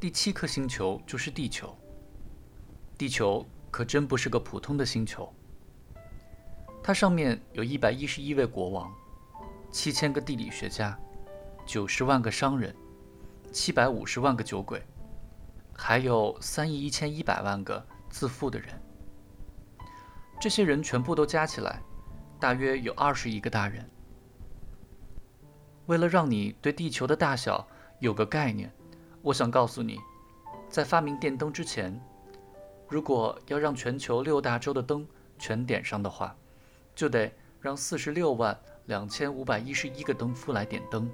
第七颗星球就是地球。地球可真不是个普通的星球，它上面有一百一十一位国王，七千个地理学家，九十万个商人，七百五十万个酒鬼，还有三亿一千一百万个自负的人。这些人全部都加起来，大约有二十亿个大人。为了让你对地球的大小有个概念，我想告诉你，在发明电灯之前，如果要让全球六大洲的灯全点上的话，就得让四十六万两千五百一十一个灯夫来点灯。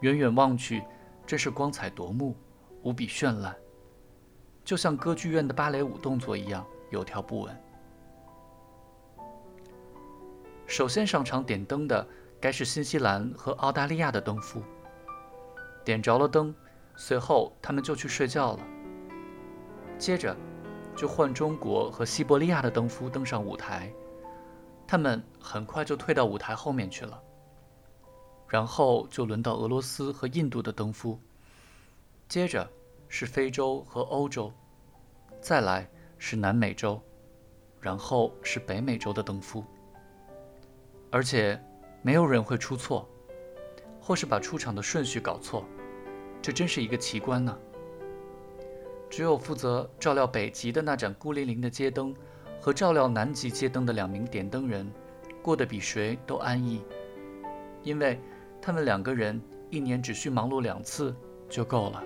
远远望去，真是光彩夺目，无比绚烂，就像歌剧院的芭蕾舞动作一样有条不紊。首先上场点灯的。该是新西兰和澳大利亚的灯夫点着了灯，随后他们就去睡觉了。接着就换中国和西伯利亚的灯夫登上舞台，他们很快就退到舞台后面去了。然后就轮到俄罗斯和印度的灯夫，接着是非洲和欧洲，再来是南美洲，然后是北美洲的灯夫，而且。没有人会出错，或是把出场的顺序搞错，这真是一个奇观呢。只有负责照料北极的那盏孤零零的街灯，和照料南极街灯的两名点灯人，过得比谁都安逸，因为他们两个人一年只需忙碌两次就够了。